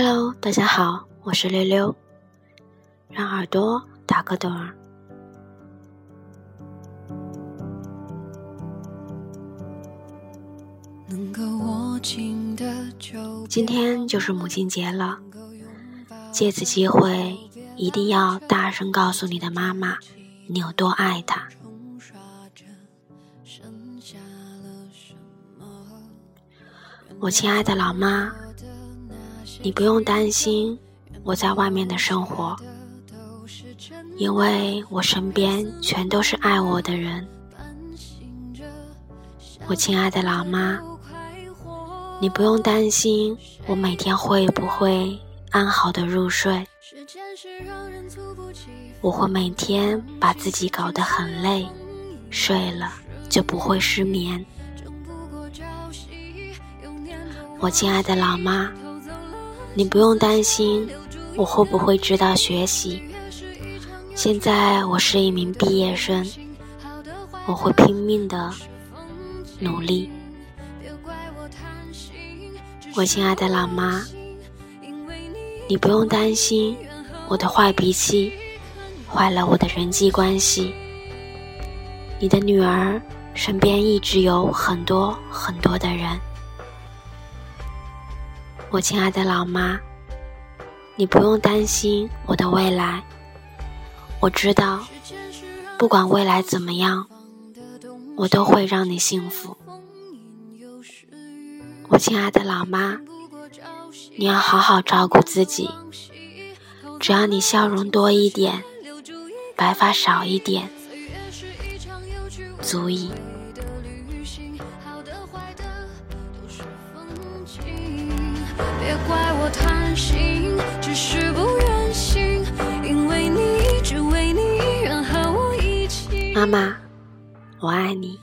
Hello，大家好，我是溜溜，让耳朵打个盹儿。今天就是母亲节了，借此机会，一定要大声告诉你的妈妈，你有多爱她。我亲爱的老妈，你不用担心我在外面的生活，因为我身边全都是爱我的人。我亲爱的老妈，你不用担心我每天会不会安好的入睡，我会每天把自己搞得很累，睡了就不会失眠。我亲爱的老妈，你不用担心我会不会知道学习。现在我是一名毕业生，我会拼命的努力。我亲爱的老妈，你不用担心我的坏脾气坏了我的人际关系。你的女儿身边一直有很多很多的人。我亲爱的老妈，你不用担心我的未来。我知道，不管未来怎么样，我都会让你幸福。我亲爱的老妈，你要好好照顾自己。只要你笑容多一点，白发少一点，足以。别怪我贪心，只是不愿醒，因为你，只为你，愿和我一起。妈妈，我爱你。